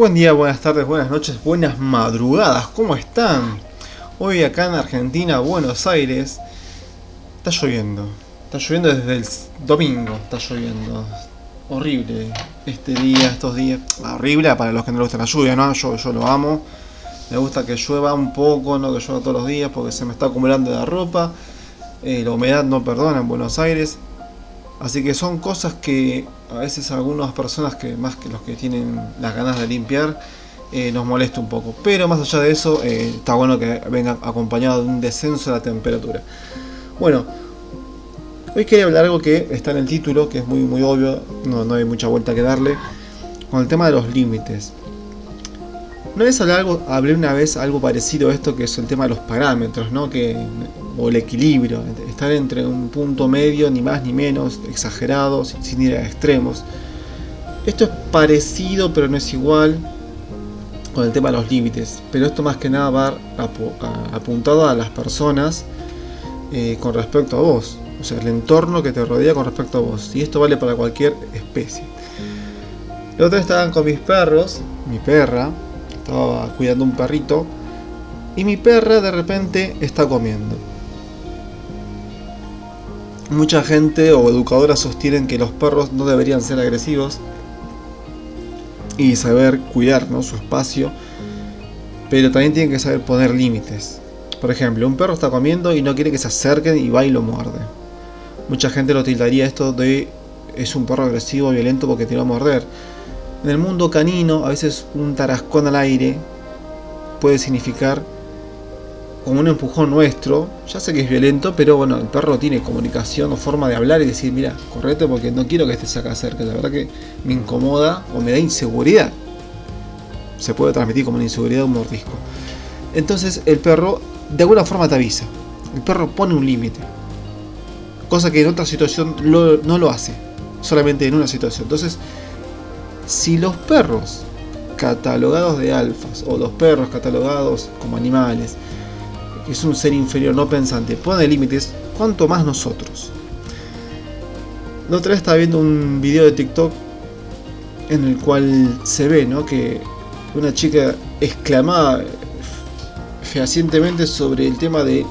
Buen día, buenas tardes, buenas noches, buenas madrugadas, ¿cómo están? Hoy acá en Argentina, Buenos Aires, está lloviendo. Está lloviendo desde el domingo, está lloviendo. Horrible este día, estos días. Horrible para los que no les gusta la lluvia, ¿no? Yo, yo lo amo. Me gusta que llueva un poco, no que llueva todos los días porque se me está acumulando la ropa. Eh, la humedad no perdona en Buenos Aires. Así que son cosas que a veces algunas personas que más que los que tienen las ganas de limpiar eh, nos molesta un poco. Pero más allá de eso, eh, está bueno que venga acompañado de un descenso de la temperatura. Bueno, hoy quería hablar algo que está en el título, que es muy, muy obvio, no, no hay mucha vuelta que darle, con el tema de los límites. Una vez hablé, algo, hablé una vez algo parecido a esto, que es el tema de los parámetros, ¿no? Que o el equilibrio, estar entre un punto medio, ni más ni menos, exagerado, sin, ir a extremos. Esto es parecido, pero no es igual con el tema de los límites, pero esto más que nada va apuntado a las personas eh, con respecto a vos, o sea, el entorno que te rodea con respecto a vos, y esto vale para cualquier especie. La otra estaban con mis perros, mi perra, estaba cuidando un perrito, y mi perra de repente está comiendo. Mucha gente o educadoras sostienen que los perros no deberían ser agresivos y saber cuidar su espacio, pero también tienen que saber poner límites. Por ejemplo, un perro está comiendo y no quiere que se acerquen y va y lo muerde. Mucha gente lo tildaría esto de es un perro agresivo, violento porque te va a morder. En el mundo canino, a veces un tarascón al aire puede significar como un empujón nuestro, ya sé que es violento, pero bueno, el perro tiene comunicación o forma de hablar y decir, mira, correte porque no quiero que estés acá cerca, la verdad que me incomoda o me da inseguridad. Se puede transmitir como una inseguridad un mordisco. Entonces el perro de alguna forma te avisa. El perro pone un límite. Cosa que en otra situación no lo hace. Solamente en una situación. Entonces, si los perros catalogados de alfas o los perros catalogados como animales es un ser inferior no pensante, pone límites, cuanto más nosotros. La otra vez estaba viendo un video de TikTok en el cual se ve ¿no? que una chica exclamaba fehacientemente sobre el tema de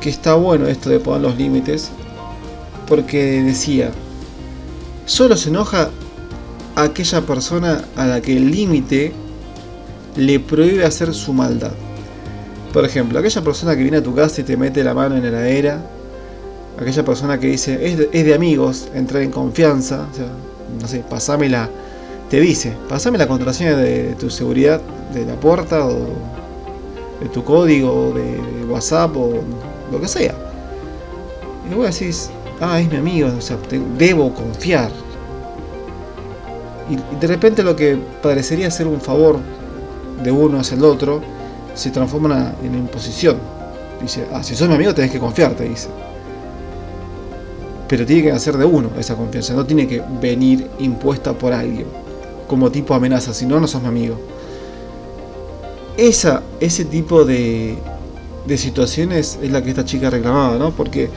que está bueno esto de poner los límites, porque decía, solo se enoja aquella persona a la que el límite le prohíbe hacer su maldad. Por ejemplo, aquella persona que viene a tu casa y te mete la mano en la heladera, aquella persona que dice, es de, amigos, entrar en confianza, o sea, no sé, pasámela, te dice, pasame la contraseña de, tu seguridad de la puerta o de tu código de, WhatsApp o lo que sea. Y vos decís, ah, es mi amigo, o sea, debo confiar. Y de repente lo que parecería ser un favor de uno hacia el otro, se transforma en imposición. Dice, ah, si sos mi amigo tenés que confiar, te dice. Pero tiene que hacer de uno esa confianza, no tiene que venir impuesta por alguien, como tipo amenaza, si no, no sos mi amigo. Esa, ese tipo de, de situaciones es la que esta chica reclamaba, ¿no? Porque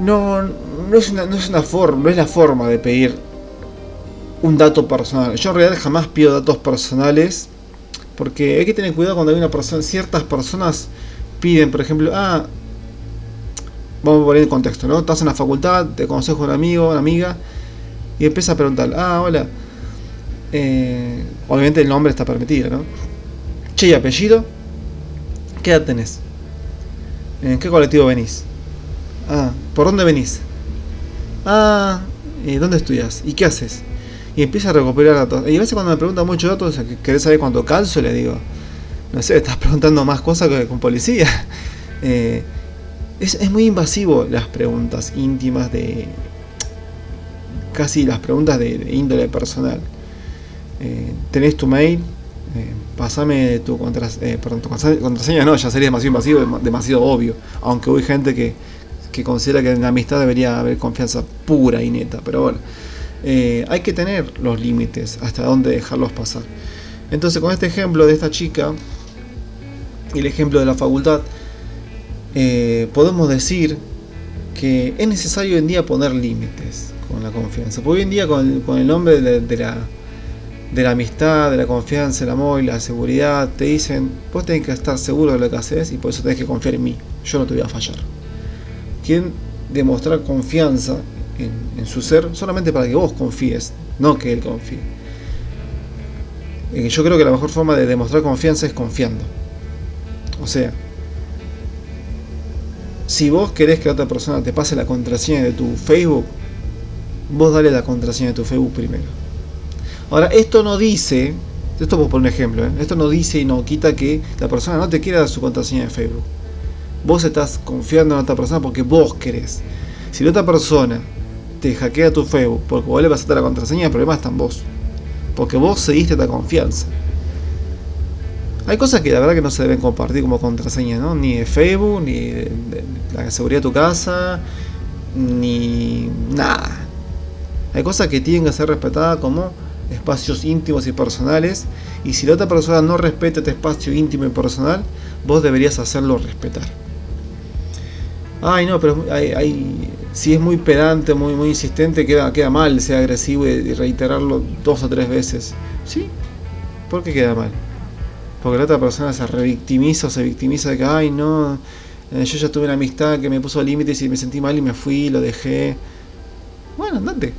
no, no, es una, no es una forma, no es la forma de pedir un dato personal. Yo en realidad jamás pido datos personales porque hay que tener cuidado cuando hay una persona, ciertas personas piden, por ejemplo, ah, vamos a poner el contexto, ¿no? Estás en la facultad, te consejo un amigo, una amiga, y empieza a preguntar, ah, hola, eh, obviamente el nombre está permitido, ¿no? Che, ¿y apellido? ¿Qué edad tenés? ¿En qué colectivo venís? Ah, ¿por dónde venís? Ah, ¿dónde estudias? ¿Y qué haces? Y empieza a recopilar datos. Y a veces cuando me preguntan muchos datos, ¿querés saber cuánto calzo? Le digo, no sé, estás preguntando más cosas que con policía. Eh, es, muy invasivo las preguntas íntimas de... casi las preguntas de, índole personal. Eh, ¿Tenés tu mail? Eh, pasame tu, perdón, tu contraseña. No, ya sería demasiado invasivo, demasiado obvio. Aunque hay gente que, que considera que en la amistad debería haber confianza pura y neta. Pero bueno. Eh, hay que tener los límites hasta dónde dejarlos pasar. Entonces con este ejemplo de esta chica y el ejemplo de la facultad, eh, podemos decir que es necesario hoy en día poner límites con la confianza. Hoy en día con el, nombre de, la, de la amistad, de la confianza, el amor y la seguridad, te dicen, vos tenés que estar seguro de lo que haces y por eso tenés que confiar en mí, yo no te voy a fallar. Quieren demostrar confianza en, su ser solamente para que vos confíes, no que él confíe. Yo creo que la mejor forma de demostrar confianza es confiando. O sea, si vos querés que otra persona te pase la contraseña de tu Facebook, vos dale la contraseña de tu Facebook primero. Ahora, esto no dice, esto por un ejemplo, ¿eh? esto no dice y no quita que la persona no te quiera dar su contraseña de Facebook. Vos estás confiando en otra persona porque vos querés. Si la otra persona te hackea tu Facebook porque vos le pasaste la contraseña, el problema está en vos. Porque vos seguiste esta confianza. Hay cosas que la verdad que no se deben compartir como contraseña, ¿no? Ni de Facebook, ni de, la seguridad de tu casa, ni nada. Hay cosas que tienen que ser respetadas como espacios íntimos y personales. Y si la otra persona no respeta este espacio íntimo y personal, vos deberías hacerlo respetar. Ay, no, pero hay, si es muy pedante, muy, muy insistente, queda, queda mal ser agresivo y reiterarlo dos o tres veces. ¿Sí? ¿Por qué queda mal? porque la otra persona se revictimiza o se victimiza de que, ay, no, eh, yo ya tuve una amistad que me puso límites y me sentí mal y me fui, lo dejé. Bueno, andate.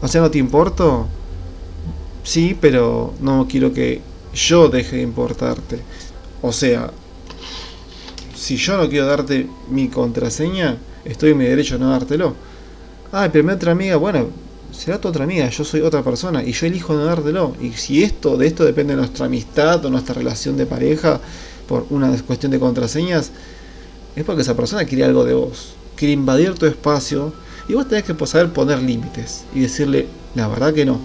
O sea, ¿no te importo? Sí, pero no quiero que yo deje de importarte. O sea, si yo no quiero darte mi contraseña, estoy en mi derecho a no dártelo. Ay, pero mi otra amiga, bueno, será tu otra amiga, yo soy otra persona y yo elijo no dártelo. Y si esto, de esto depende nuestra amistad o nuestra relación de pareja por una cuestión de contraseñas, es porque esa persona quiere algo de vos, quiere invadir tu espacio y vos tenés que saber poner límites y decirle, la verdad que no.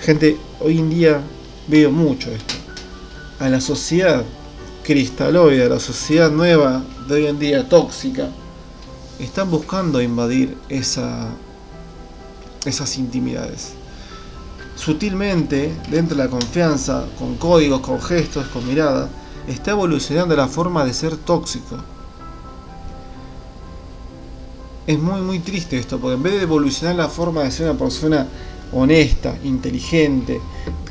Gente, hoy en día veo mucho esto. A la sociedad cristaloide, a la sociedad nueva de hoy en día tóxica, están buscando invadir esa esas intimidades. Sutilmente, dentro de la confianza, con códigos, con gestos, con mirada, está evolucionando la forma de ser tóxico. Es muy muy triste esto, porque en vez de evolucionar la forma de ser una persona honesta, inteligente,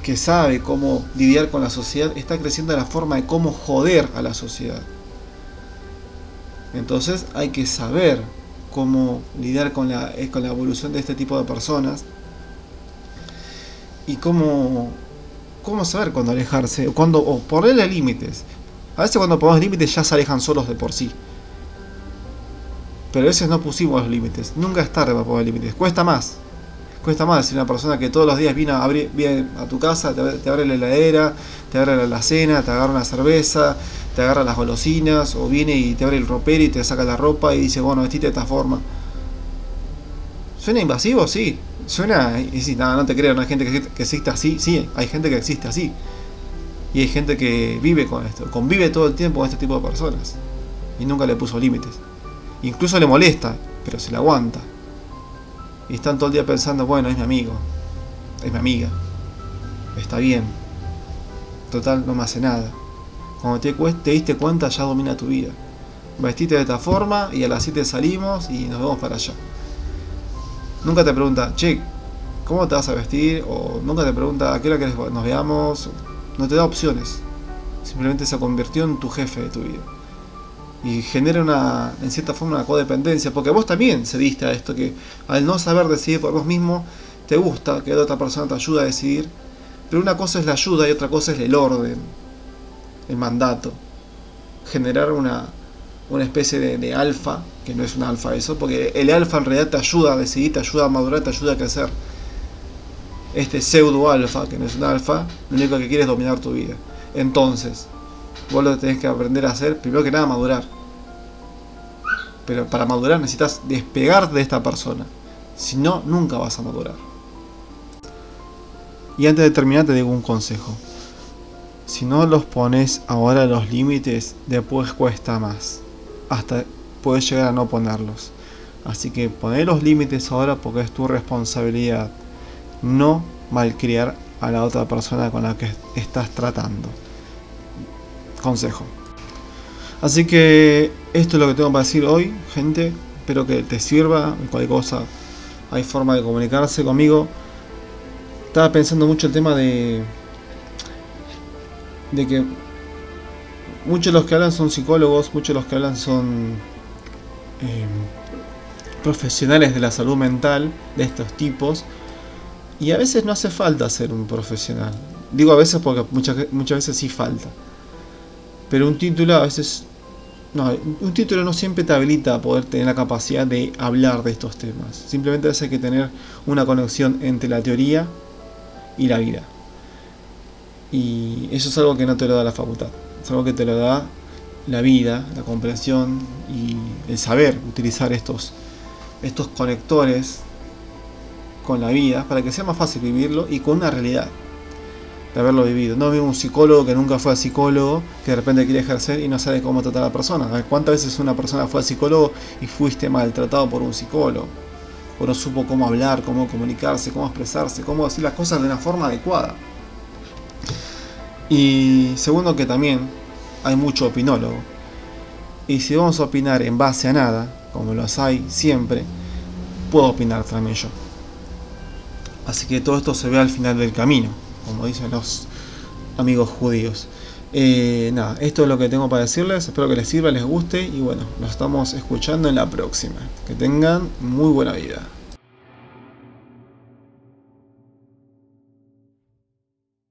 que sabe cómo lidiar con la sociedad, está creciendo la forma de cómo joder a la sociedad. Entonces hay que saber cómo lidiar con la, con la evolución de este tipo de personas y cómo, cómo saber cuándo alejarse cuando, o ponerle límites. A veces cuando ponemos límites ya se alejan solos de por sí. Pero a veces no pusimos los límites. Nunca es tarde para poner límites. Cuesta más. Cuesta más si una persona que todos los días viene a, abrir, viene a tu casa, te, te abre la heladera, te abre la cena, te agarra una cerveza, te agarra las golosinas, o viene y te abre el ropero y te saca la ropa y dice, bueno, vestite de esta forma. ¿Suena invasivo? Sí. Suena, y nada, no te creo, no hay gente que, que existe así, sí, hay gente que existe así. Y hay gente que vive con esto, convive todo el tiempo con este tipo de personas. Y nunca le puso límites. Incluso le molesta, pero se le aguanta. Y están todo el día pensando, bueno, es mi amigo, es mi amiga, está bien. Total, no me hace nada. Cuando te, te diste cuenta ya domina tu vida. Vestiste de esta forma y a las 7 salimos y nos vemos para allá. Nunca te pregunta, che, ¿cómo te vas a vestir? O nunca te pregunta, ¿a qué hora querés nos veamos? No te da opciones. Simplemente se convirtió en tu jefe de tu vida. Y genera una, en cierta forma, una codependencia. Porque vos también cediste a esto, que al no saber decidir por vos mismo, te gusta que otra persona te ayude a decidir. Pero una cosa es la ayuda y otra cosa es el orden el mandato, generar una, una especie de, alfa, que no es un alfa eso, porque el alfa en realidad te ayuda a decidir, te ayuda a madurar, te ayuda a crecer. Este pseudo alfa, que no es un alfa, lo único que quiere es dominar tu vida. Entonces, vos lo tenés que aprender a hacer, primero que nada, madurar. Pero para madurar necesitas despegar de esta persona. Si no, nunca vas a madurar. Y antes de terminar te digo un consejo. Si no los pones ahora los límites, después cuesta más. Hasta puedes llegar a no ponerlos. Así que poner los límites ahora porque es tu responsabilidad. No malcriar a la otra persona con la que estás tratando. Consejo. Así que esto es lo que tengo para decir hoy, gente. Espero que te sirva. Cualquier cosa hay forma de comunicarse conmigo. estaba pensando mucho el tema de. De que muchos de los que hablan son psicólogos, muchos de los que hablan son eh, profesionales de la salud mental de estos tipos. Y a veces no hace falta ser un profesional. Digo a veces porque muchas, muchas veces sí falta. Pero un título a veces... No, un título no siempre te habilita a poder tener la capacidad de hablar de estos temas. Simplemente hay que tener una conexión entre la teoría y la vida. Y eso es algo que no te lo da la facultad. Es algo que te lo da la vida, la comprensión y el saber utilizar estos, estos conectores con la vida para que sea más fácil vivirlo y con una realidad de haberlo vivido. No veo un psicólogo que nunca fue a psicólogo, que de repente quiere ejercer y no sabe cómo tratar a la persona. ¿Cuántas veces una persona fue a psicólogo y fuiste maltratado por un psicólogo? O no supo cómo hablar, cómo comunicarse, cómo expresarse, cómo decir las cosas de una forma adecuada. Y segundo que también hay mucho opinólogo. Y si vamos a opinar en base a nada, como los hay siempre, puedo opinar también yo. Así que todo esto se ve al final del camino como dicen los amigos judíos. Eh, nada, esto es lo que tengo para decirles, espero que les sirva, les guste y bueno, nos estamos escuchando en la próxima. Que tengan muy buena vida.